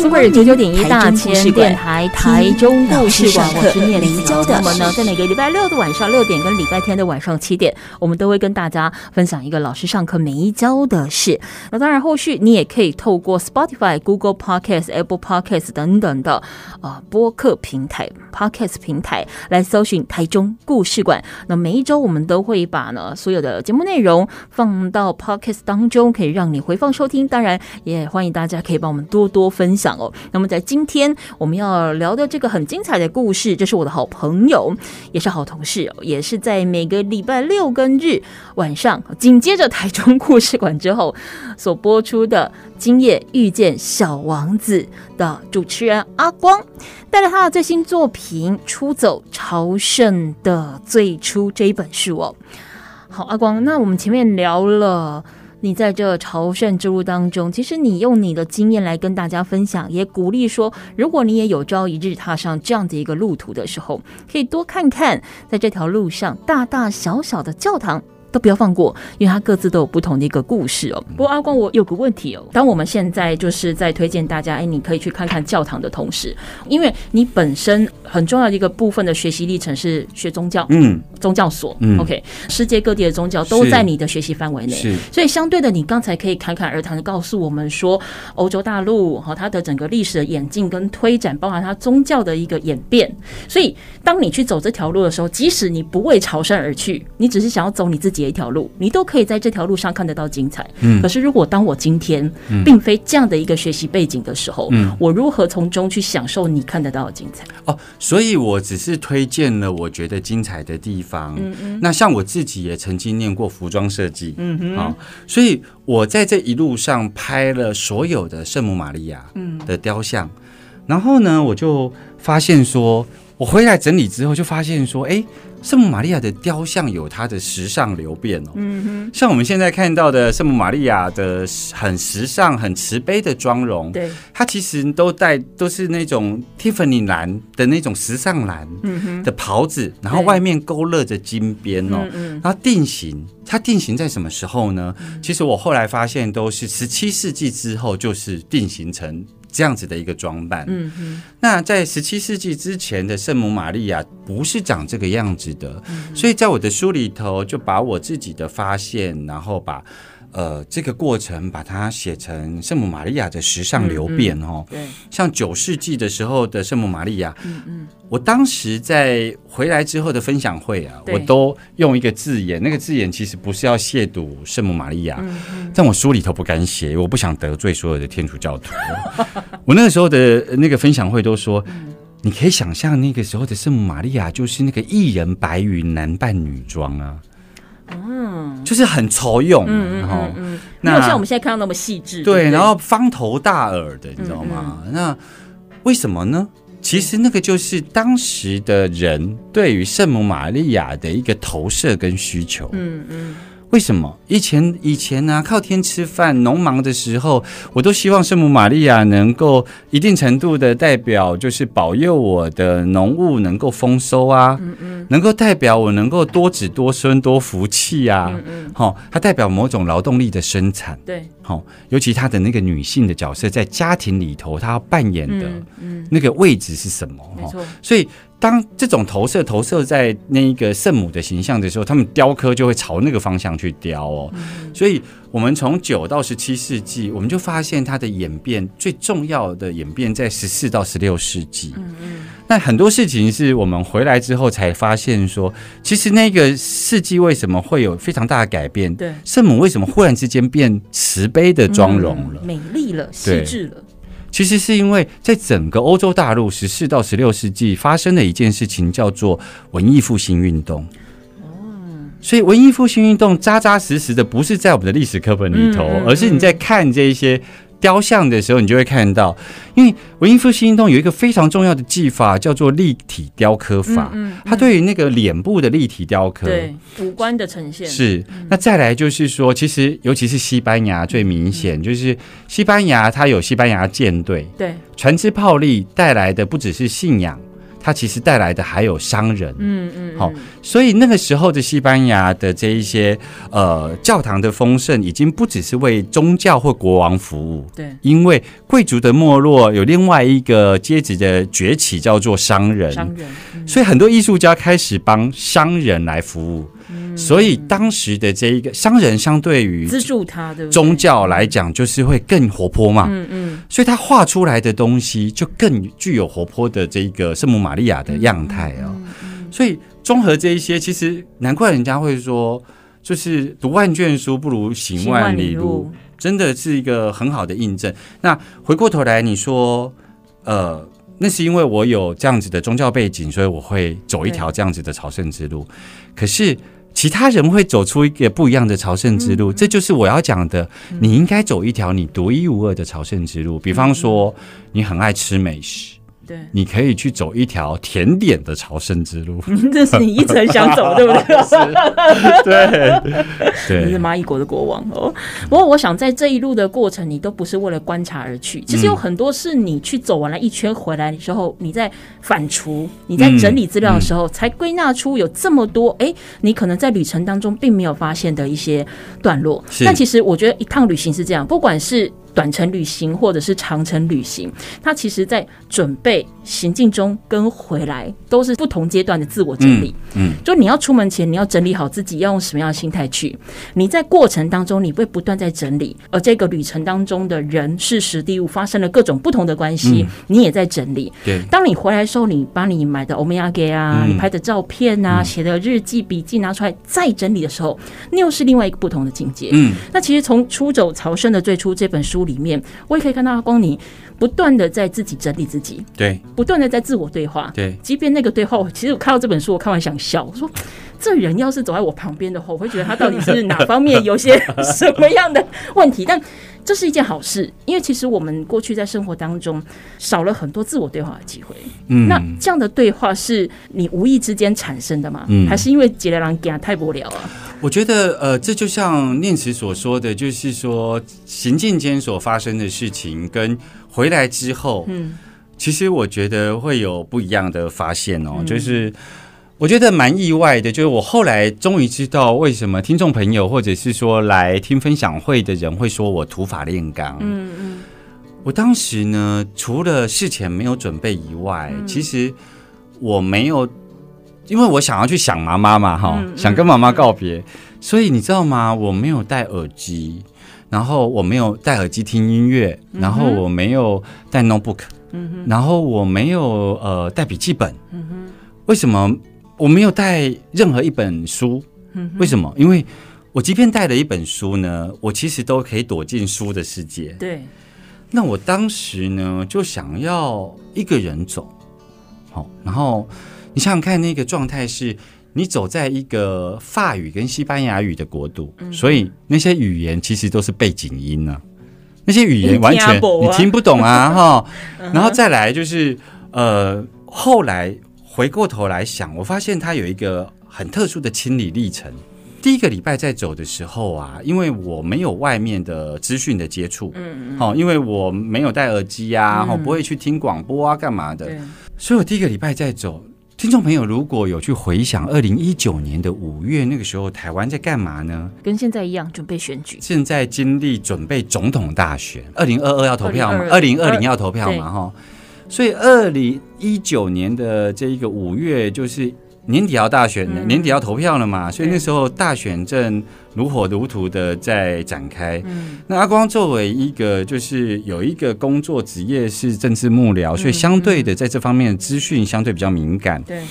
欢迎关注九九点一大千电台台中故事馆，我是念慈。那么呢，在每个礼拜六的晚上六点跟礼拜天的晚上七点，我们都会跟大家分享一个老师上课没教的事。那当然，后续你也可以透过 Spotify、Google Podcast、Apple Podcast 等等的呃播客平台、Podcast 平台来搜寻台中故事馆。那每一周我们都会把呢所有的节目内容放到 Podcast 当中，可以让你回放收听。当然，也欢迎大家可以帮我们多多分享。那么在今天我们要聊的这个很精彩的故事，这是我的好朋友，也是好同事，也是在每个礼拜六跟日晚上，紧接着台中故事馆之后所播出的《今夜遇见小王子》的主持人阿光，带了他的最新作品《出走朝圣的最初》这一本书哦。好，阿光，那我们前面聊了。你在这朝圣之路当中，其实你用你的经验来跟大家分享，也鼓励说，如果你也有朝一日踏上这样的一个路途的时候，可以多看看在这条路上大大小小的教堂。都不要放过，因为它各自都有不同的一个故事哦。不过阿光，我有个问题哦。当我们现在就是在推荐大家，哎，你可以去看看教堂的同时，因为你本身很重要的一个部分的学习历程是学宗教，嗯，宗教所，嗯，OK，世界各地的宗教都在你的学习范围内，是。所以相对的，你刚才可以侃侃而谈的告诉我们说，欧洲大陆和它的整个历史的演进跟推展，包含它宗教的一个演变。所以，当你去走这条路的时候，即使你不为朝圣而去，你只是想要走你自己。一条路，你都可以在这条路上看得到精彩。嗯，可是如果当我今天并非这样的一个学习背景的时候，嗯，我如何从中去享受你看得到的精彩？哦，所以我只是推荐了我觉得精彩的地方。嗯嗯，那像我自己也曾经念过服装设计，嗯哼，好，所以我在这一路上拍了所有的圣母玛利亚的雕像，嗯，然后呢，我就发现说，我回来整理之后就发现说，哎。圣母玛利亚的雕像有它的时尚流变哦，嗯哼，像我们现在看到的圣母玛利亚的很时尚、很慈悲的妆容，对，它其实都带都是那种 Tiffany 蓝的那种时尚蓝的袍子，然后外面勾勒着金边哦，然后定型，它定型在什么时候呢？其实我后来发现都是十七世纪之后，就是定型成。这样子的一个装扮，嗯嗯，那在十七世纪之前的圣母玛利亚不是长这个样子的，所以在我的书里头就把我自己的发现，然后把。呃，这个过程把它写成圣母玛利亚的时尚流变哦，对，像九世纪的时候的圣母玛利亚，嗯嗯，我当时在回来之后的分享会啊，我都用一个字眼，那个字眼其实不是要亵渎圣母玛利亚，但我书里头不敢写，我不想得罪所有的天主教徒。我那个时候的那个分享会都说，你可以想象那个时候的圣母玛利亚就是那个一人白云男扮女装啊。嗯，就是很丑勇，然后没有像我们现在看到那么细致。对，然后方头大耳的，你知道吗？那为什么呢？其实那个就是当时的人对于圣母玛利亚的一个投射跟需求。嗯嗯。为什么以前以前呢、啊？靠天吃饭，农忙的时候，我都希望圣母玛利亚能够一定程度的代表，就是保佑我的农务能够丰收啊，嗯嗯，能够代表我能够多子多孙多福气啊，嗯嗯，好，它代表某种劳动力的生产，对，好，尤其她的那个女性的角色在家庭里头，她要扮演的那个位置是什么？没错，所以。当这种投射投射在那一个圣母的形象的时候，他们雕刻就会朝那个方向去雕哦。所以，我们从九到十七世纪，我们就发现它的演变最重要的演变在十四到十六世纪。嗯嗯。那很多事情是我们回来之后才发现说，其实那个世纪为什么会有非常大的改变？对，圣母为什么忽然之间变慈悲的妆容了，美丽了，细致了。其实是因为在整个欧洲大陆十四到十六世纪发生的一件事情，叫做文艺复兴运动。所以文艺复兴运动扎扎实实的不是在我们的历史课本里头，而是你在看这一些雕像的时候，你就会看到，因为文艺复兴运动有一个非常重要的技法，叫做立体雕刻法。嗯，它对于那个脸部的立体雕刻，对五官的呈现是。那再来就是说，其实尤其是西班牙最明显，就是西班牙它有西班牙舰队，对船只炮利带来的不只是信仰。它其实带来的还有商人，嗯嗯，好、嗯。哦，所以那个时候的西班牙的这一些呃教堂的丰盛，已经不只是为宗教或国王服务，对，因为贵族的没落，有另外一个阶级的崛起，叫做商人，商人，嗯、所以很多艺术家开始帮商人来服务。所以当时的这一个商人，相对于资助他的宗教来讲，就是会更活泼嘛。嗯嗯。所以他画出来的东西就更具有活泼的这个圣母玛利亚的样态哦。所以综合这一些，其实难怪人家会说，就是读万卷书不如行万里路，真的是一个很好的印证。那回过头来，你说，呃，那是因为我有这样子的宗教背景，所以我会走一条这样子的朝圣之路。可是。其他人会走出一个不一样的朝圣之路，这就是我要讲的。你应该走一条你独一无二的朝圣之路。比方说，你很爱吃美食。对，你可以去走一条甜点的朝圣之路。这是你一直很想走，对不 对？对，对，你是蚂蚁国的国王哦。不过，我想在这一路的过程，你都不是为了观察而去。其实有很多是你去走完了一圈回来的时候，你在反刍、你在整理资料的时候，才归纳出有这么多。哎，你可能在旅程当中并没有发现的一些段落。但其实我觉得一趟旅行是这样，不管是。短程旅行或者是长程旅行，它其实在准备行进中跟回来都是不同阶段的自我整理。嗯，嗯，就你要出门前，你要整理好自己要用什么样的心态去。你在过程当中，你会不断在整理，而这个旅程当中的人事时地物发生了各种不同的关系，嗯、你也在整理。对，当你回来的时候，你把你买的欧米亚给啊，嗯、你拍的照片啊，写、嗯、的日记笔记拿出来再整理的时候，那又是另外一个不同的境界。嗯，那其实从出走朝圣的最初这本书。里面，我也可以看到阿光，你不断的在自己整理自己，对，不断的在自我对话，对。即便那个对话，其实我看到这本书，我看完想笑，我说这人要是走在我旁边的话，我会觉得他到底是 哪方面有些 什么样的问题？但这是一件好事，因为其实我们过去在生活当中少了很多自我对话的机会。嗯，那这样的对话是你无意之间产生的吗？嗯，还是因为杰雷郎给他太无聊啊？我觉得，呃，这就像念慈所说的，就是说行进间所发生的事情，跟回来之后，嗯，其实我觉得会有不一样的发现哦。嗯、就是我觉得蛮意外的，就是我后来终于知道为什么听众朋友或者是说来听分享会的人会说我土法炼钢。嗯嗯，我当时呢，除了事前没有准备以外，嗯、其实我没有。因为我想要去想妈妈嘛，哈，想跟妈妈告别，所以你知道吗？我没有戴耳机，然后我没有戴耳机听音乐，然后我没有带 notebook，然后我没有呃带笔记本，为什么我没有带任何一本书？为什么？因为我即便带了一本书呢，我其实都可以躲进书的世界。对，那我当时呢就想要一个人走，好，然后。你想想看，那个状态是你走在一个法语跟西班牙语的国度，嗯、所以那些语言其实都是背景音呢、啊。那些语言完全你听不懂啊，哈。然后再来就是，呃，后来回过头来想，我发现他有一个很特殊的清理历程。第一个礼拜在走的时候啊，因为我没有外面的资讯的接触，嗯嗯，好，因为我没有戴耳机啊，哈、嗯，不会去听广播啊，干嘛的，所以我第一个礼拜在走。听众朋友，如果有去回想二零一九年的五月，那个时候台湾在干嘛呢？跟现在一样，准备选举。现在经历准备总统大选，二零二二要投票嘛？二零二零要投票嘛？哈，所以二零一九年的这一个五月就是。年底要大选，年底要投票了嘛？嗯、所以那时候大选正如火如荼的在展开。嗯、那阿光作为一个就是有一个工作职业是政治幕僚，嗯、所以相对的在这方面的资讯相对比较敏感。对，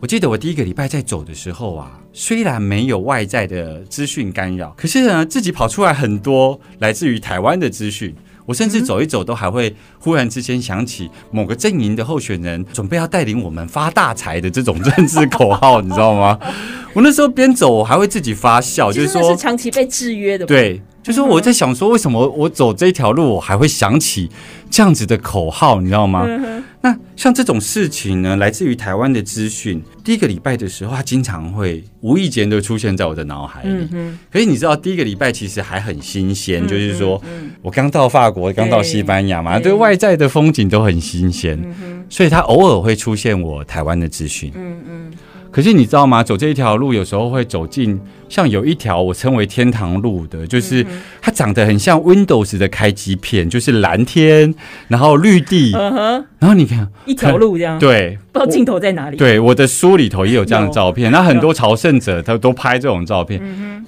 我记得我第一个礼拜在走的时候啊，虽然没有外在的资讯干扰，可是呢，自己跑出来很多来自于台湾的资讯。我甚至走一走都还会忽然之间想起某个阵营的候选人准备要带领我们发大财的这种政治口号，你知道吗？我那时候边走我还会自己发笑，就是说是长期被制约的。对，就是我在想说，为什么我走这条路我还会想起这样子的口号，你知道吗？那像这种事情呢，来自于台湾的资讯，第一个礼拜的时候，它经常会无意间就出现在我的脑海里。可是你知道，第一个礼拜其实还很新鲜，嗯、就是说我刚到法国，刚到西班牙嘛，对外在的风景都很新鲜。所以它偶尔会出现我台湾的资讯。嗯嗯。可是你知道吗？走这一条路，有时候会走进。像有一条我称为天堂路的，就是它长得很像 Windows 的开机片，就是蓝天，然后绿地，然后你看一条路这样，对，不知道镜头在哪里。对，我的书里头也有这样的照片，那很多朝圣者他都拍这种照片。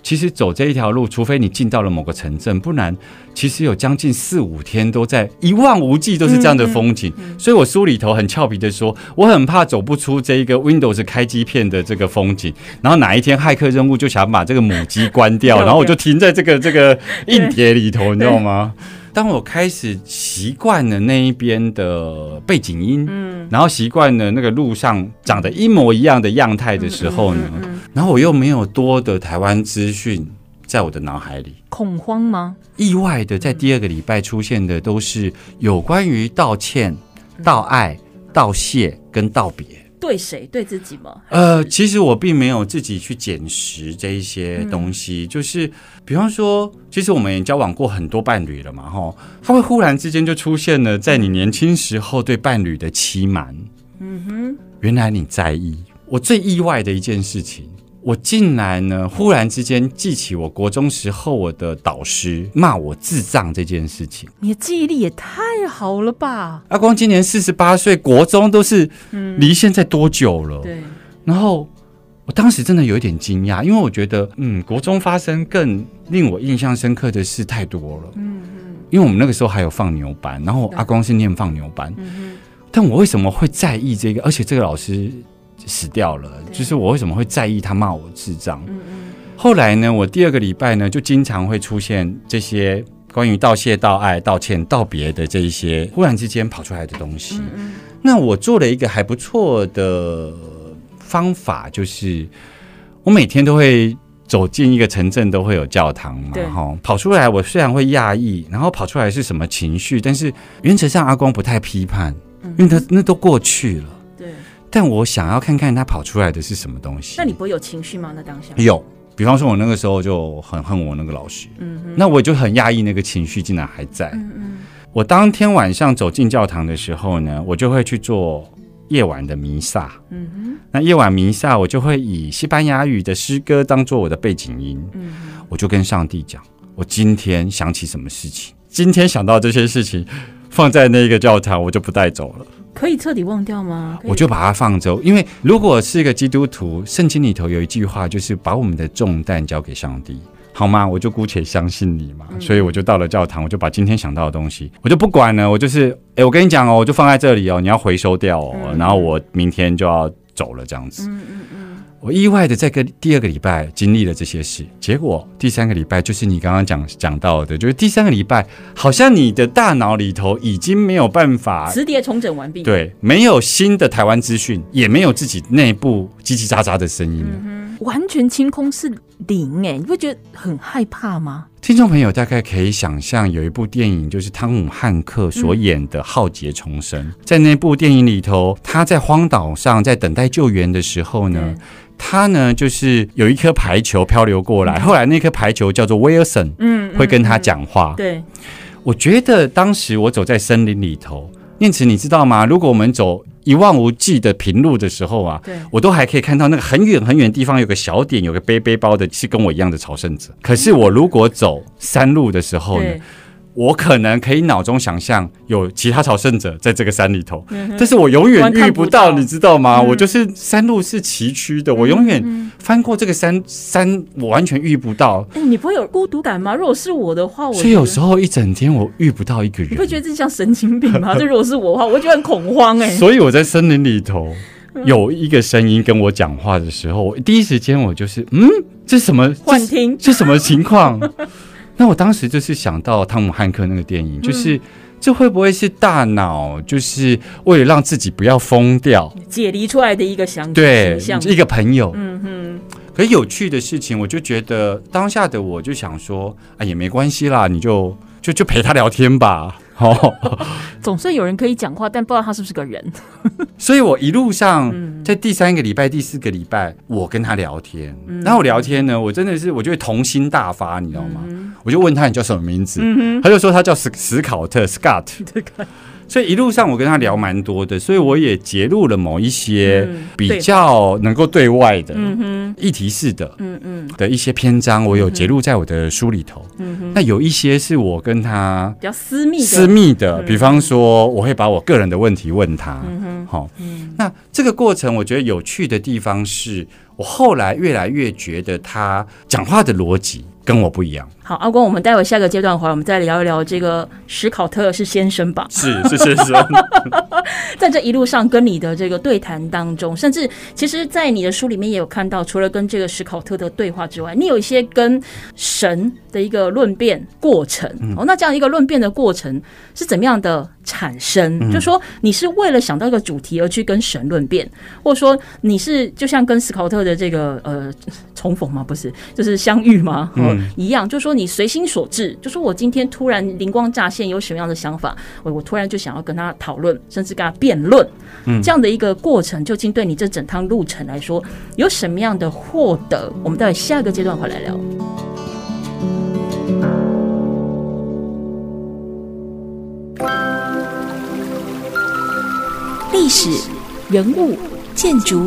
其实走这一条路，除非你进到了某个城镇，不然其实有将近四五天都在一望无际，都是这样的风景。所以我书里头很俏皮的说，我很怕走不出这一个 Windows 开机片的这个风景，然后哪一天骇客任务就想。把这个母机关 掉，然后我就停在这个 这个硬碟里头，你知道吗？当我开始习惯了那一边的背景音，嗯，然后习惯了那个路上长得一模一样的样态的时候呢，然后我又没有多的台湾资讯在我的脑海里，恐慌吗？意外的，在第二个礼拜出现的都是有关于道歉、道爱、道谢跟道别。对谁？对自己吗？呃，其实我并没有自己去捡拾这一些东西，嗯、就是比方说，其实我们也交往过很多伴侣了嘛，哈，他会忽然之间就出现了在你年轻时候对伴侣的欺瞒，嗯哼，原来你在意。我最意外的一件事情。我竟然呢，忽然之间记起我国中时候我的导师骂我智障这件事情。你的记忆力也太好了吧！阿光今年四十八岁，国中都是离现在多久了？嗯、对。然后我当时真的有一点惊讶，因为我觉得，嗯，国中发生更令我印象深刻的事太多了。嗯嗯。因为我们那个时候还有放牛班，然后阿光是念放牛班。嗯嗯。但我为什么会在意这个？而且这个老师。死掉了，就是我为什么会在意他骂我智障？嗯嗯。后来呢，我第二个礼拜呢，就经常会出现这些关于道谢、道爱、道歉、道别的这一些忽然之间跑出来的东西。嗯嗯。那我做了一个还不错的方法，就是我每天都会走进一个城镇，都会有教堂嘛，哈，跑出来。我虽然会讶异，然后跑出来是什么情绪，但是原则上阿光不太批判，因为他那都过去了。但我想要看看他跑出来的是什么东西。那你不会有情绪吗？那当下有，比方说，我那个时候就很恨我那个老师，嗯哼，那我就很压抑，那个情绪竟然还在。嗯嗯。我当天晚上走进教堂的时候呢，我就会去做夜晚的弥撒。嗯哼。那夜晚弥撒，我就会以西班牙语的诗歌当做我的背景音。嗯。我就跟上帝讲，我今天想起什么事情，今天想到这些事情，放在那个教堂，我就不带走了。可以彻底忘掉吗？我就把它放走，因为如果是一个基督徒，圣经里头有一句话，就是把我们的重担交给上帝，好吗？我就姑且相信你嘛，所以我就到了教堂，我就把今天想到的东西，我就不管了，我就是，哎，我跟你讲哦，我就放在这里哦，你要回收掉哦，然后我明天就要走了，这样子。嗯嗯嗯。我意外的在个第二个礼拜经历了这些事，结果第三个礼拜就是你刚刚讲讲到的，就是第三个礼拜好像你的大脑里头已经没有办法磁碟重整完毕，对，没有新的台湾资讯，也没有自己内部叽叽喳喳的声音，嗯，完全清空是零哎，你会觉得很害怕吗？听众朋友大概可以想象，有一部电影就是汤姆汉克所演的《浩劫重生》，嗯，在那部电影里头，他在荒岛上在等待救援的时候呢。他呢，就是有一颗排球漂流过来，后来那颗排球叫做 Wilson，嗯，会跟他讲话。对，我觉得当时我走在森林里头，念慈，你知道吗？如果我们走一望无际的平路的时候啊，对，我都还可以看到那个很远很远的地方有个小点，有个背背包的，是跟我一样的朝圣者。可是我如果走山路的时候呢？我可能可以脑中想象有其他朝圣者在这个山里头，嗯、但是我永远遇不到，你知道吗？嗯、我就是山路是崎岖的，嗯、我永远翻过这个山山，我完全遇不到。哎、欸，你不会有孤独感吗？如果是我的话，我所以有时候一整天我遇不到一个人，你会觉得自己像神经病吗？这如果是我的话，我会觉得很恐慌哎、欸。所以我在森林里头有一个声音跟我讲话的时候，我第一时间我就是嗯，这什么幻听？这什么情况？那我当时就是想到汤姆汉克那个电影，就是。嗯这会不会是大脑就是为了让自己不要疯掉解离出来的一个想对象一个朋友？嗯哼。可有趣的事情，我就觉得当下的我就想说，哎，也没关系啦，你就就就陪他聊天吧。哦，总算有人可以讲话，但不知道他是不是个人。所以我一路上在第三个礼拜、第四个礼拜，我跟他聊天。然后我聊天呢，我真的是我就会童心大发，你知道吗？我就问他，你叫什么名字？他就说他叫史史考特 Scott。所以一路上我跟他聊蛮多的，所以我也揭露了某一些比较能够对外的议题式的，嗯嗯。的一些篇章，我有揭露在我的书里头。嗯哼，那有一些是我跟他比较私密私密的，比方说我会把我个人的问题问他。嗯哼，好，那这个过程我觉得有趣的地方是我后来越来越觉得他讲话的逻辑跟我不一样。好，阿光，我们待会下个阶段回来，我们再聊一聊这个史考特是先生吧？是是先生。在这一路上跟你的这个对谈当中，甚至其实，在你的书里面也有看到，除了跟这个史考特的对话之外，你有一些跟神的一个论辩过程。嗯、哦，那这样一个论辩的过程是怎么样的产生？嗯、就说你是为了想到一个主题而去跟神论辩，或者说你是就像跟史考特的这个呃重逢吗？不是，就是相遇吗？嗯、哦，一样，就说你。你随心所至，就说我今天突然灵光乍现，有什么样的想法，我我突然就想要跟他讨论，甚至跟他辩论，嗯，这样的一个过程，究竟对你这整趟路程来说有什么样的获得？我们待会下一个阶段回来聊。历史、人物、建筑、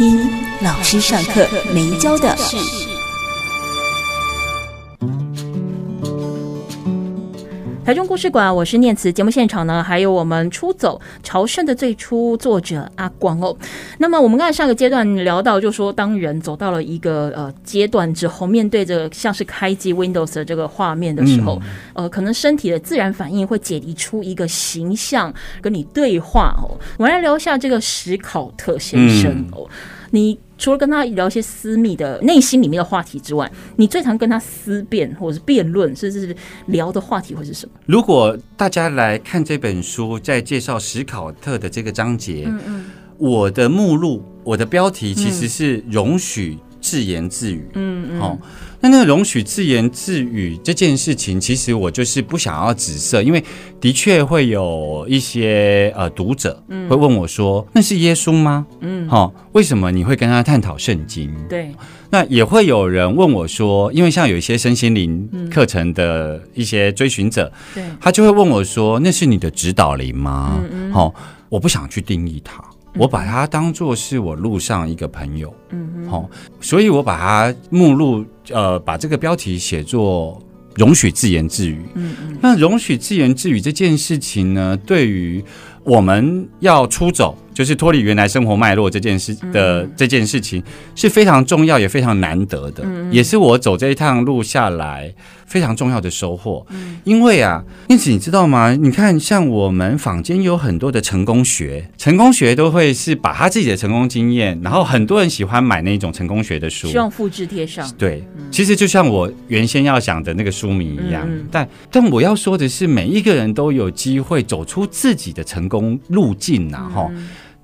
听老师上课没教的。台中故事馆，我是念慈。节目现场呢，还有我们出走朝圣的最初作者阿光哦。那么我们刚才上个阶段聊到，就说当人走到了一个呃阶段之后，面对着像是开机 Windows 的这个画面的时候，呃，可能身体的自然反应会解离出一个形象跟你对话哦。我们来聊一下这个史考特先生哦，你。除了跟他聊一些私密的内心里面的话题之外，你最常跟他思辨或者是辩论，甚至是聊的话题会是什么？如果大家来看这本书，在介绍史考特的这个章节，嗯嗯，我的目录，我的标题其实是容许自言自语，嗯嗯，好。那那个容许自言自语这件事情，其实我就是不想要紫色，因为的确会有一些呃读者会问我说：“那是耶稣吗？”嗯，好，为什么你会跟他探讨圣经？对，那也会有人问我说，因为像有一些身心灵课程的一些追寻者，对，他就会问我说：“那是你的指导灵吗？”嗯嗯，好，我不想去定义它。我把它当作是我路上一个朋友，嗯，好，所以我把它目录，呃，把这个标题写作“容许自言自语”。嗯嗯，那容许自言自语这件事情呢，对于我们要出走，就是脱离原来生活脉络这件事的这件事情是非常重要也非常难得的，也是我走这一趟路下来。非常重要的收获，因为啊，因此你知道吗？你看，像我们坊间有很多的成功学，成功学都会是把他自己的成功经验，然后很多人喜欢买那种成功学的书，希望复制贴上。对，其实就像我原先要想的那个书名一样，但但我要说的是，每一个人都有机会走出自己的成功路径呐，哈。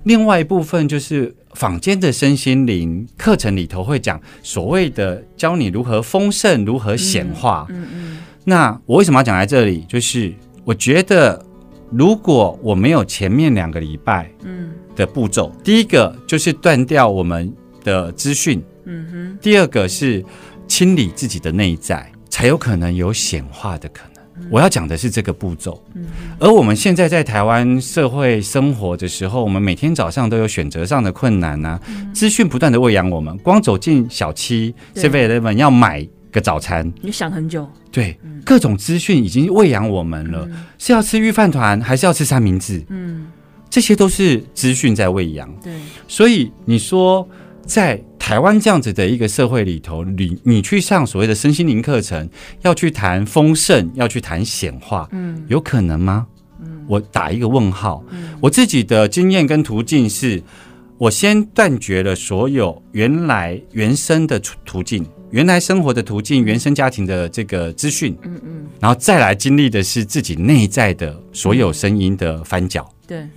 另外一部分就是坊间的身心灵课程里头会讲所谓的教你如何丰盛、如何显化。嗯嗯。那我为什么要讲在这里？就是我觉得，如果我没有前面两个礼拜嗯的步骤，第一个就是断掉我们的资讯，嗯哼。第二个是清理自己的内在，才有可能有显化的可能。我要讲的是这个步骤，而我们现在在台湾社会生活的时候，我们每天早上都有选择上的困难呐，资讯不断的喂养我们，光走进小七 Seven Eleven 要买个早餐？你想很久。对，嗯、各种资讯已经喂养我们了，嗯、是要吃御饭团还是要吃三明治？嗯，这些都是资讯在喂养。对，所以你说在台湾这样子的一个社会里头，你你去上所谓的身心灵课程，要去谈丰盛，要去谈显化，嗯，有可能吗？嗯，我打一个问号。嗯，我自己的经验跟途径是。我先断绝了所有原来原生的途径，原来生活的途径，原生家庭的这个资讯，嗯嗯，然后再来经历的是自己内在的所有声音的翻搅。对，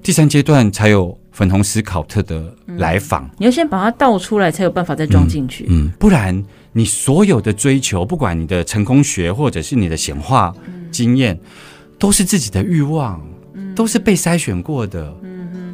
第三阶段才有粉红斯考特的来访。你要先把它倒出来，才有办法再装进去。嗯，不然你所有的追求，不管你的成功学或者是你的显化经验，都是自己的欲望，都是被筛选过的。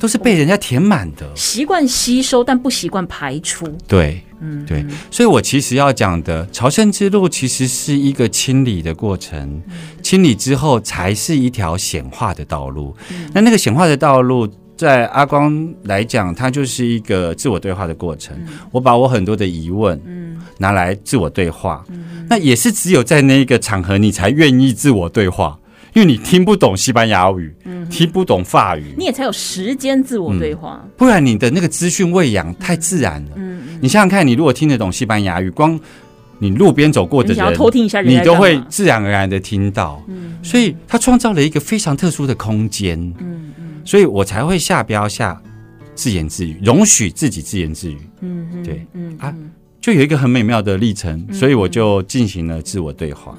都是被人家填满的，习惯吸收，但不习惯排出。对，嗯，对，所以我其实要讲的朝圣之路，其实是一个清理的过程，清理之后才是一条显化的道路。那那个显化的道路，在阿光来讲，它就是一个自我对话的过程。我把我很多的疑问，嗯，拿来自我对话，那也是只有在那一个场合，你才愿意自我对话。因为你听不懂西班牙语，嗯、听不懂法语，你也才有时间自我对话。嗯、不然你的那个资讯喂养太自然了。你想想看，你如果听得懂西班牙语，光你路边走过的人，你要偷听一下人，你都会自然而然的听到。嗯、所以他创造了一个非常特殊的空间。嗯嗯、所以我才会下标下自言自语，容许自己自言自语。嗯对，嗯啊，就有一个很美妙的历程，所以我就进行了自我对话。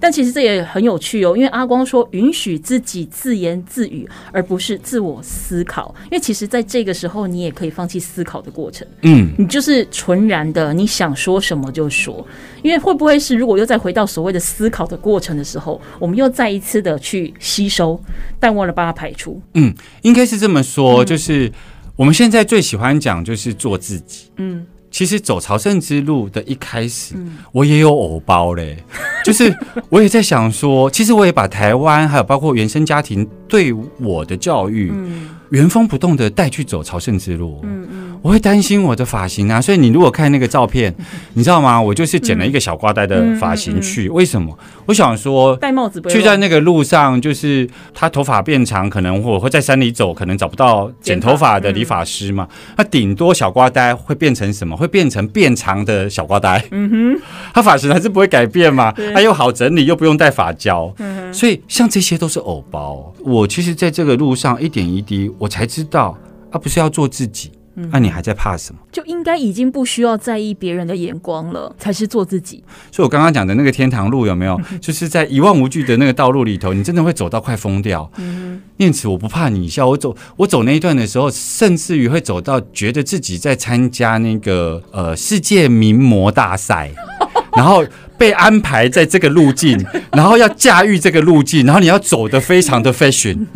但其实这也很有趣哦，因为阿光说允许自己自言自语，而不是自我思考。因为其实在这个时候，你也可以放弃思考的过程，嗯，你就是纯然的，你想说什么就说。因为会不会是如果又再回到所谓的思考的过程的时候，我们又再一次的去吸收，但忘了把它排除？嗯，应该是这么说，就是我们现在最喜欢讲就是做自己，嗯。其实走朝圣之路的一开始，嗯、我也有偶包嘞，就是我也在想说，其实我也把台湾还有包括原生家庭对我的教育，嗯、原封不动的带去走朝圣之路。嗯嗯我会担心我的发型啊，所以你如果看那个照片，你知道吗？我就是剪了一个小瓜呆的发型去。为什么？我想说戴帽子，去在那个路上，就是他头发变长，可能我会在山里走，可能找不到剪头发的理发师嘛。那顶多小瓜呆会变成什么？会变成变长的小瓜呆。嗯哼，他发型还是不会改变嘛。他又好整理，又不用戴发胶。嗯所以像这些都是偶包。我其实在这个路上一点一滴，我才知道，啊不是要做自己。那、啊、你还在怕什么？就应该已经不需要在意别人的眼光了，才是做自己。所以，我刚刚讲的那个天堂路有没有？就是在一望无际的那个道路里头，你真的会走到快疯掉。嗯，念慈，我不怕你笑。我走，我走那一段的时候，甚至于会走到觉得自己在参加那个呃世界名模大赛，然后被安排在这个路径，然后要驾驭这个路径，然后你要走得非常的 fashion，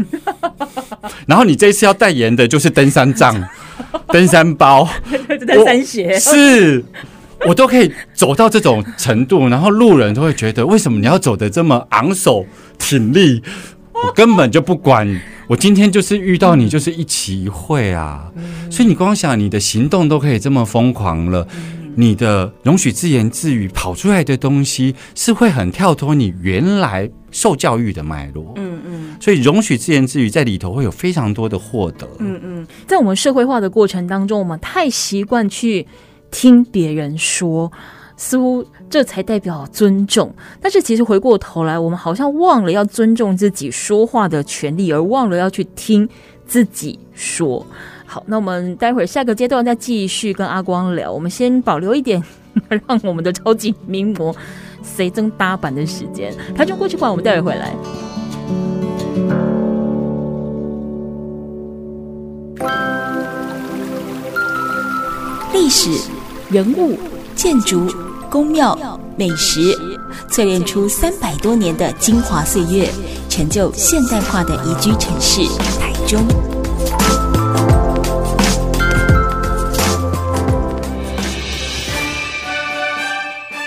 然后你这一次要代言的就是登山杖。登山包，登山鞋，是我都可以走到这种程度，然后路人都会觉得，为什么你要走的这么昂首挺立？我根本就不管，我今天就是遇到你，就是一期一会啊。所以你光想你的行动都可以这么疯狂了，你的容许自言自语跑出来的东西，是会很跳脱你原来受教育的脉络。嗯嗯。所以，容许自言自语在里头会有非常多的获得。嗯嗯，在我们社会化的过程当中，我们太习惯去听别人说，似乎这才代表尊重。但是，其实回过头来，我们好像忘了要尊重自己说话的权利，而忘了要去听自己说。好，那我们待会儿下个阶段再继续跟阿光聊。我们先保留一点，让我们的超级名模随增搭板的时间。台中过去馆，我们待会回来。历史、人物、建筑、宫庙、美食，淬炼出三百多年的精华岁月，成就现代化的宜居城市台中。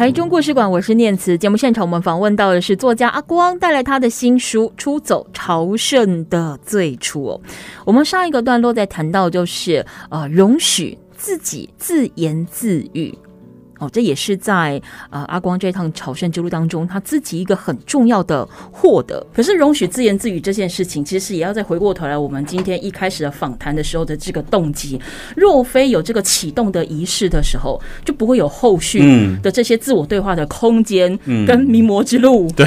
台中故事馆，我是念慈。节目现场，我们访问到的是作家阿光，带来他的新书《出走朝圣的最初》。我们上一个段落在谈到，就是呃，容许自己自言自语。哦，这也是在呃阿光这趟朝圣之路当中，他自己一个很重要的获得。可是容许自言自语这件事情，其实也要再回过头来，我们今天一开始的访谈的时候的这个动机，若非有这个启动的仪式的时候，就不会有后续的这些自我对话的空间跟迷魔之路，嗯、对，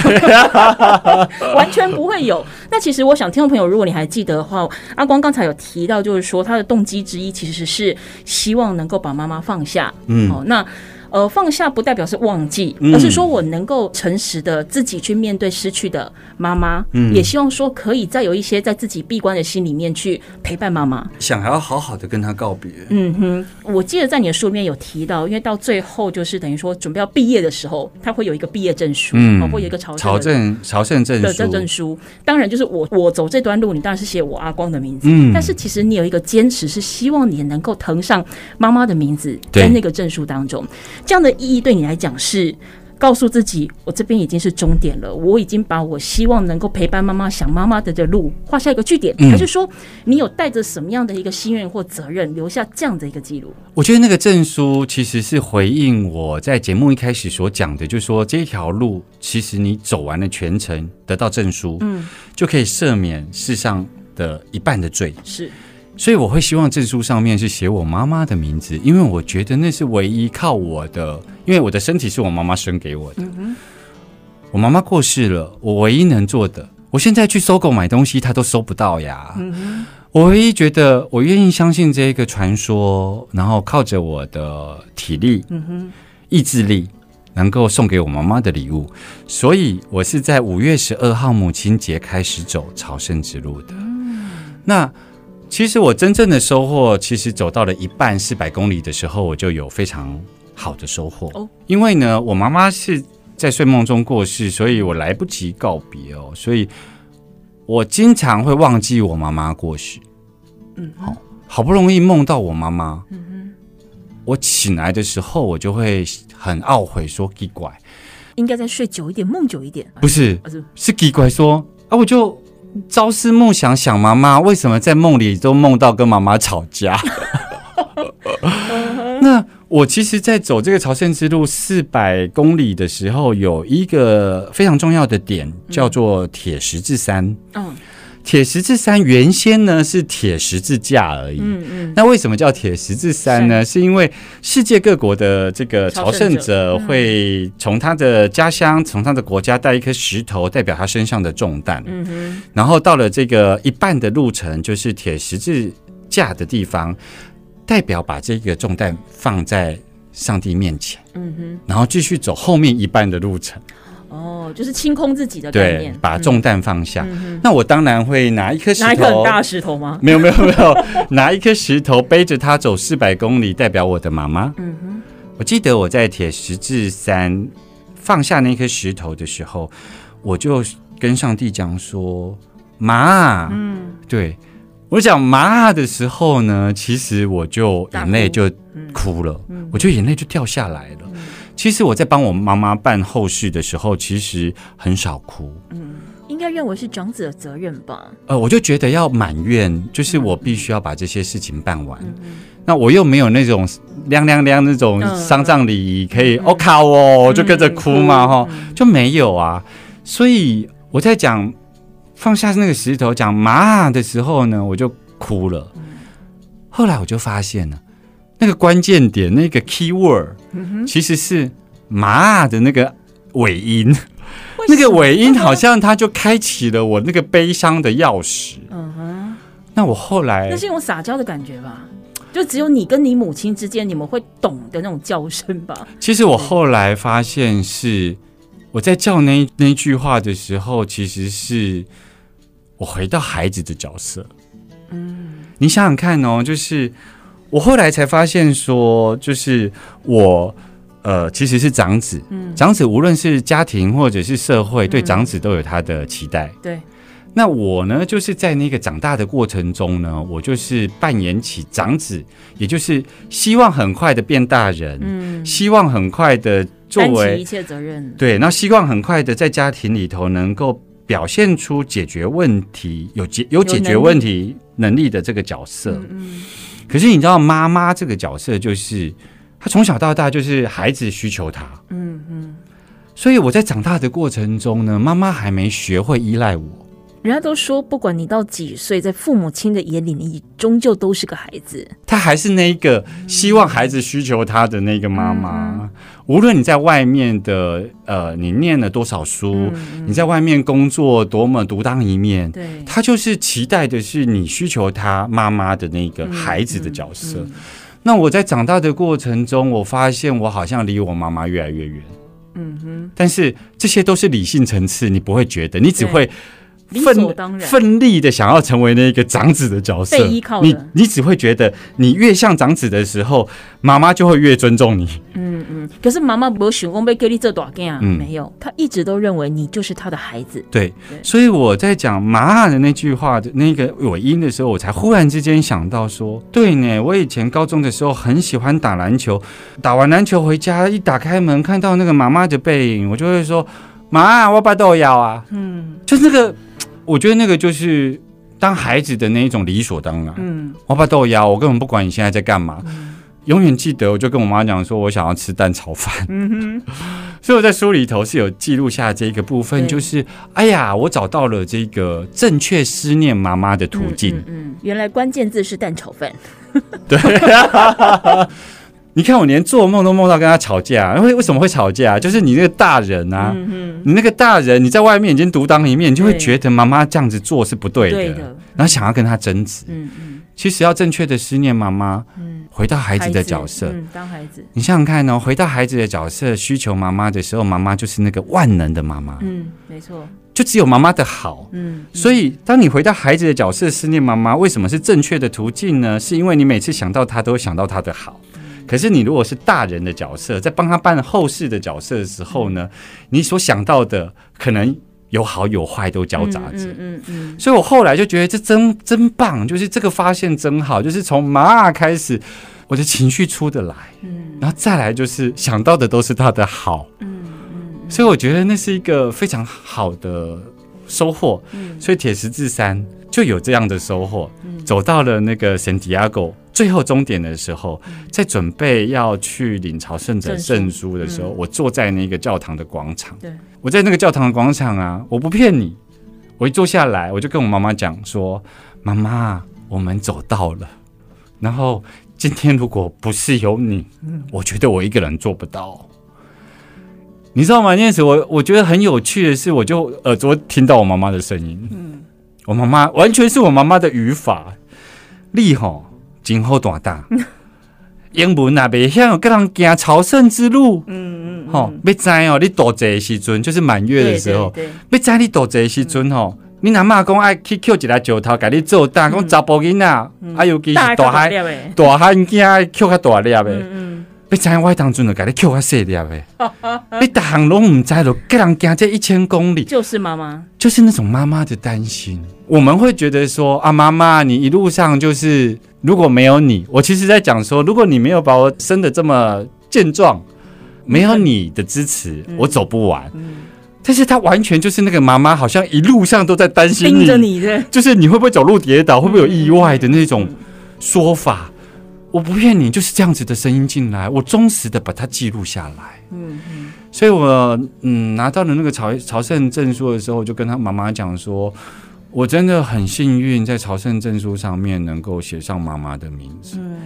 完全不会有。那其实我想，听众朋友，如果你还记得的话，阿光刚才有提到，就是说他的动机之一其实是希望能够把妈妈放下。嗯，哦，那。呃，放下不代表是忘记，而是说我能够诚实的自己去面对失去的妈妈，嗯，也希望说可以再有一些在自己闭关的心里面去陪伴妈妈，想要好好的跟她告别。嗯哼，我记得在你的书里面有提到，因为到最后就是等于说准备要毕业的时候，他会有一个毕业证书，嗯，会有一个朝朝圣朝圣证书证书。当然，就是我我走这段路，你当然是写我阿光的名字，嗯，但是其实你有一个坚持，是希望你能够腾上妈妈的名字在那个证书当中。这样的意义对你来讲是告诉自己，我这边已经是终点了，我已经把我希望能够陪伴妈妈、想妈妈的的路画下一个句点，还是说你有带着什么样的一个心愿或责任留下这样的一个记录？我觉得那个证书其实是回应我在节目一开始所讲的，就是说这条路其实你走完了全程，得到证书，嗯，就可以赦免世上的一半的罪，是。所以我会希望证书上面是写我妈妈的名字，因为我觉得那是唯一靠我的，因为我的身体是我妈妈生给我的。我妈妈过世了，我唯一能做的，我现在去搜狗买东西，她都搜不到呀。我唯一觉得我愿意相信这一个传说，然后靠着我的体力、意志力，能够送给我妈妈的礼物，所以我是在五月十二号母亲节开始走朝圣之路的。那。其实我真正的收获，其实走到了一半四百公里的时候，我就有非常好的收获。哦，因为呢，我妈妈是在睡梦中过世，所以我来不及告别哦，所以我经常会忘记我妈妈过世。嗯，好，好不容易梦到我妈妈，嗯哼，我醒来的时候，我就会很懊悔，说奇怪，应该再睡久一点，梦久一点。不是，是奇怪说啊，我就。朝思暮想想妈妈，为什么在梦里都梦到跟妈妈吵架？那我其实，在走这个朝圣之路四百公里的时候，有一个非常重要的点，叫做铁十字山。嗯。铁十字山原先呢是铁十字架而已，嗯嗯，那为什么叫铁十字山呢？是因为世界各国的这个朝圣者会从他的家乡、从他的国家带一颗石头，代表他身上的重担，嗯哼，然后到了这个一半的路程，就是铁十字架的地方，代表把这个重担放在上帝面前，嗯哼，然后继续走后面一半的路程。哦，就是清空自己的概念，对，把重担放下。嗯、那我当然会拿一颗石头，拿一颗很大的石头吗？没有，没有，没有，拿一颗石头背着它走四百公里，代表我的妈妈。嗯哼，我记得我在铁十字山放下那颗石头的时候，我就跟上帝讲说：“妈，嗯，对。我讲妈的时候呢，其实我就眼泪就哭了，嗯、我就眼泪就掉下来了。”其实我在帮我妈妈办后事的时候，其实很少哭。嗯，应该认为是长子的责任吧？呃，我就觉得要满愿，就是我必须要把这些事情办完。嗯、那我又没有那种亮亮亮那种丧葬礼仪，可以我靠哦，就跟着哭嘛哈，就没有啊。所以我在讲放下那个石头讲妈的时候呢，我就哭了。后来我就发现了。那个关键点，那个 key word，其实是“妈”的那个尾音，那个尾音好像它就开启了我那个悲伤的钥匙。嗯哼，那我后来那是一种撒娇的感觉吧？就只有你跟你母亲之间，你们会懂的那种叫声吧？其实我后来发现，是我在叫那那句话的时候，其实是我回到孩子的角色。嗯，你想想看哦，就是。我后来才发现，说就是我，呃，其实是长子。嗯，长子无论是家庭或者是社会，对长子都有他的期待。对，那我呢，就是在那个长大的过程中呢，我就是扮演起长子，也就是希望很快的变大人，嗯，希望很快的作为一切责任，对，那希望很快的在家庭里头能够表现出解决问题、有解有解决问题能力的这个角色。嗯，嗯，可是你知道，妈妈这个角色就是她从小到大就是孩子需求她，嗯嗯，所以我在长大的过程中呢，妈妈还没学会依赖我。人家都说，不管你到几岁，在父母亲的眼里，你终究都是个孩子。他还是那一个希望孩子需求他的那个妈妈。嗯、无论你在外面的，呃，你念了多少书，嗯、你在外面工作多么独当一面，对，他就是期待的是你需求他妈妈的那个孩子的角色。那我在长大的过程中，我发现我好像离我妈妈越来越远。嗯哼，但是这些都是理性层次，你不会觉得，你只会。奋奋力的想要成为那个长子的角色，你你只会觉得你越像长子的时候，妈妈就会越尊重你。嗯嗯。可是妈妈不想我被给你这大件啊，没有，她一直都认为你就是她的孩子。对，对所以我在讲妈的那句话的那个尾音的时候，我才忽然之间想到说，对呢，我以前高中的时候很喜欢打篮球，打完篮球回家一打开门看到那个妈妈的背影，我就会说妈，我把豆要啊，嗯，就那个。我觉得那个就是当孩子的那一种理所当然。嗯，我爸豆芽，我根本不管你现在在干嘛，嗯、永远记得。我就跟我妈讲说，我想要吃蛋炒饭。嗯哼，所以我在书里头是有记录下这个部分，就是哎呀，我找到了这个正确思念妈妈的途径。嗯，嗯，原来关键字是蛋炒饭。对。你看，我连做梦都梦到跟他吵架，因为为什么会吵架？就是你那个大人啊，嗯、你那个大人，你在外面已经独当一面，你就会觉得妈妈这样子做是不对的，对的，然后想要跟他争执。嗯嗯，其实要正确的思念妈妈，嗯，回到孩子的角色，嗯，当孩子，你想想看哦，回到孩子的角色，需求妈妈的时候，妈妈就是那个万能的妈妈，嗯，没错，就只有妈妈的好，嗯，嗯，所以当你回到孩子的角色思念妈妈，为什么是正确的途径呢？是因为你每次想到他，都会想到他的好。可是你如果是大人的角色，在帮他办后事的角色的时候呢，你所想到的可能有好有坏都交杂着。嗯嗯嗯。所以我后来就觉得这真真棒，就是这个发现真好，就是从妈开始，我的情绪出得来，嗯，然后再来就是想到的都是他的好，嗯嗯。所以我觉得那是一个非常好的收获。嗯。所以铁十字山就有这样的收获，走到了那个圣地亚哥。最后终点的时候，在准备要去领朝圣者证书的时候，我坐在那个教堂的广场。对，我在那个教堂的广场啊，我不骗你，我一坐下来，我就跟我妈妈讲说：“妈妈，我们走到了。然后今天如果不是有你，我觉得我一个人做不到。你知道吗？那时我我觉得很有趣的是，我就耳朵听到我妈妈的声音。嗯，我妈妈完全是我妈妈的语法，厉害。今后大大，英文啊，未晓跟人行朝圣之路。嗯嗯，吼、嗯，要知哦，你大节时阵就是满月的时候，要知你大节时阵吼，嗯、你阿妈讲爱去捡一个石头，给你做蛋，讲查甫囡仔，啊，尤其是大汉，大汉囝捡较大粒的。嗯，要知我当阵就给你捡较细粒的。你大汉拢唔知道，跟人行这一千公里，就是妈妈，就是那种妈妈的担心。我们会觉得说啊，妈妈，你一路上就是。如果没有你，我其实在讲说，如果你没有把我生的这么健壮，没有你的支持，嗯、我走不完。嗯、但是他完全就是那个妈妈，好像一路上都在担心你，你就是你会不会走路跌倒，会不会有意外的那种说法。嗯、我不骗你，就是这样子的声音进来，我忠实的把它记录下来。嗯嗯，所以我嗯拿到了那个朝朝圣证书的时候，我就跟他妈妈讲说。我真的很幸运，在朝圣证书上面能够写上妈妈的名字。嗯，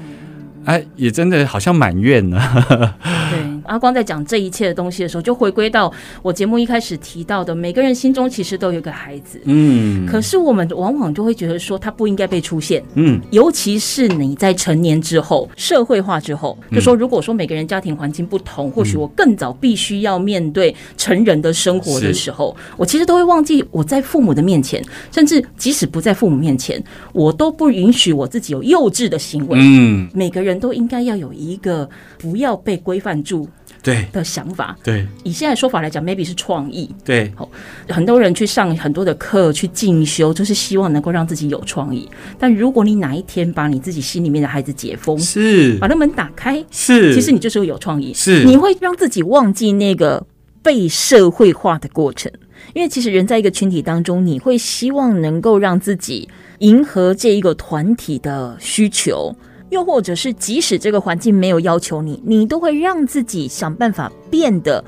哎，也真的好像满愿了。对。阿光在讲这一切的东西的时候，就回归到我节目一开始提到的，每个人心中其实都有一个孩子，嗯，可是我们往往就会觉得说他不应该被出现，嗯，尤其是你在成年之后、社会化之后，就说如果说每个人家庭环境不同，或许我更早必须要面对成人的生活的时候，我其实都会忘记我在父母的面前，甚至即使不在父母面前，我都不允许我自己有幼稚的行为，嗯，每个人都应该要有一个不要被规范住。对的想法。对，以现在说法来讲，maybe 是创意。对，好，很多人去上很多的课去进修，就是希望能够让自己有创意。但如果你哪一天把你自己心里面的孩子解封，是把那门打开，是，其实你就是会有创意。是，你会让自己忘记那个被社会化的过程。因为其实人在一个群体当中，你会希望能够让自己迎合这一个团体的需求，又或者是即使这个环境没有要求你，你都会让自己想办法变得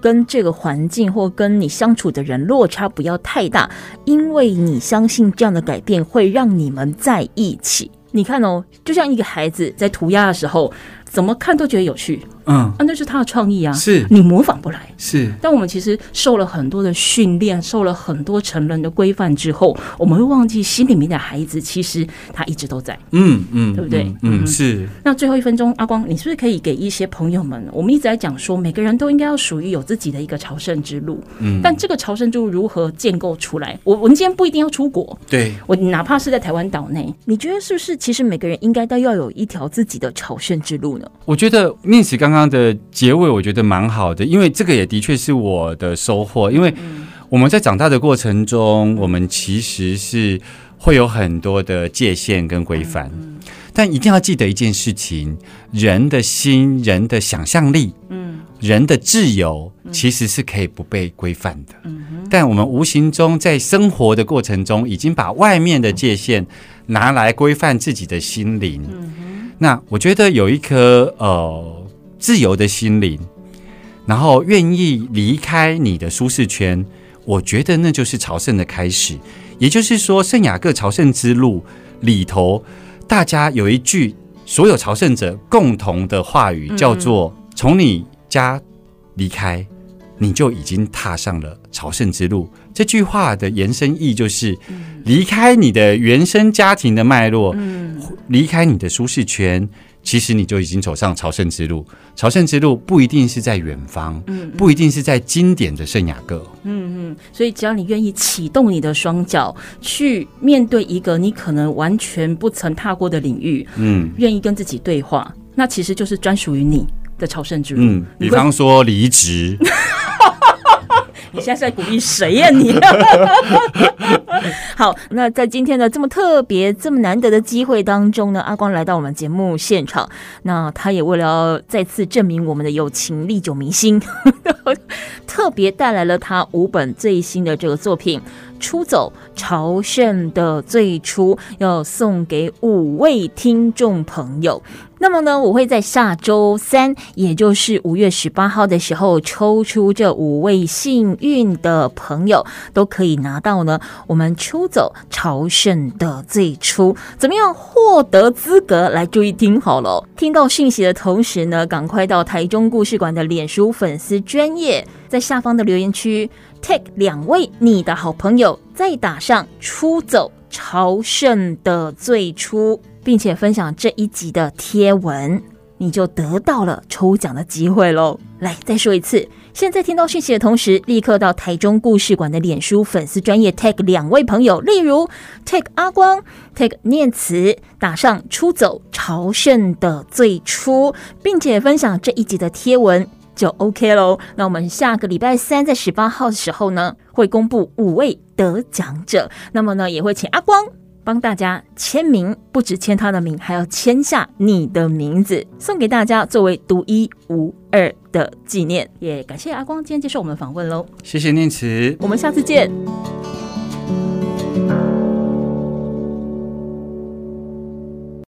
跟这个环境或跟你相处的人落差不要太大，因为你相信这样的改变会让你们在一起。你看哦，就像一个孩子在涂鸦的时候，怎么看都觉得有趣。嗯，啊，那是他的创意啊，是你模仿不来。是，但我们其实受了很多的训练，受了很多成人的规范之后，我们会忘记心里面的孩子，其实他一直都在。嗯嗯，对不对？嗯，是。那最后一分钟，阿光，你是不是可以给一些朋友们？我们一直在讲说，每个人都应该要属于有自己的一个朝圣之路。嗯，但这个朝圣之路如何建构出来？我我们今天不一定要出国，对，我哪怕是在台湾岛内，你觉得是不是？其实每个人应该都要有一条自己的朝圣之路呢？我觉得念慈刚刚的结。尾我觉得蛮好的，因为这个也的确是我的收获。因为我们在长大的过程中，我们其实是会有很多的界限跟规范，但一定要记得一件事情：人的心、人的想象力、嗯，人的自由，其实是可以不被规范的。但我们无形中在生活的过程中，已经把外面的界限拿来规范自己的心灵。那我觉得有一颗呃。自由的心灵，然后愿意离开你的舒适圈，我觉得那就是朝圣的开始。也就是说，圣雅各朝圣之路里头，大家有一句所有朝圣者共同的话语，叫做“从你家离开，你就已经踏上了朝圣之路”。这句话的延伸意就是离开你的原生家庭的脉络，离开你的舒适圈。其实你就已经走上朝圣之路。朝圣之路不一定是在远方，嗯，不一定是在经典的圣雅各，嗯嗯。所以只要你愿意启动你的双脚，去面对一个你可能完全不曾踏过的领域，嗯，愿意跟自己对话，那其实就是专属于你的朝圣之路。嗯，比方说离职。你现在是在鼓励谁呀？你 好，那在今天的这么特别、这么难得的机会当中呢，阿光来到我们节目现场，那他也为了再次证明我们的友情历久弥新，特别带来了他五本最新的这个作品。出走朝圣的最初，要送给五位听众朋友。那么呢，我会在下周三，也就是五月十八号的时候，抽出这五位幸运的朋友，都可以拿到呢。我们出走朝圣的最初，怎么样获得资格？来，注意听好了，听到讯息的同时呢，赶快到台中故事馆的脸书粉丝专页，在下方的留言区。Tag 两位你的好朋友，再打上出走朝圣的最初，并且分享这一集的贴文，你就得到了抽奖的机会喽。来，再说一次，现在听到讯息的同时，立刻到台中故事馆的脸书粉丝专业 tag 两位朋友，例如 tag 阿光，tag 念慈，打上出走朝圣的最初，并且分享这一集的贴文。就 OK 喽。那我们下个礼拜三在十八号的时候呢，会公布五位得奖者。那么呢，也会请阿光帮大家签名，不止签他的名，还要签下你的名字，送给大家作为独一无二的纪念。也感谢阿光今天接受我们的访问喽。谢谢念慈，我们下次见。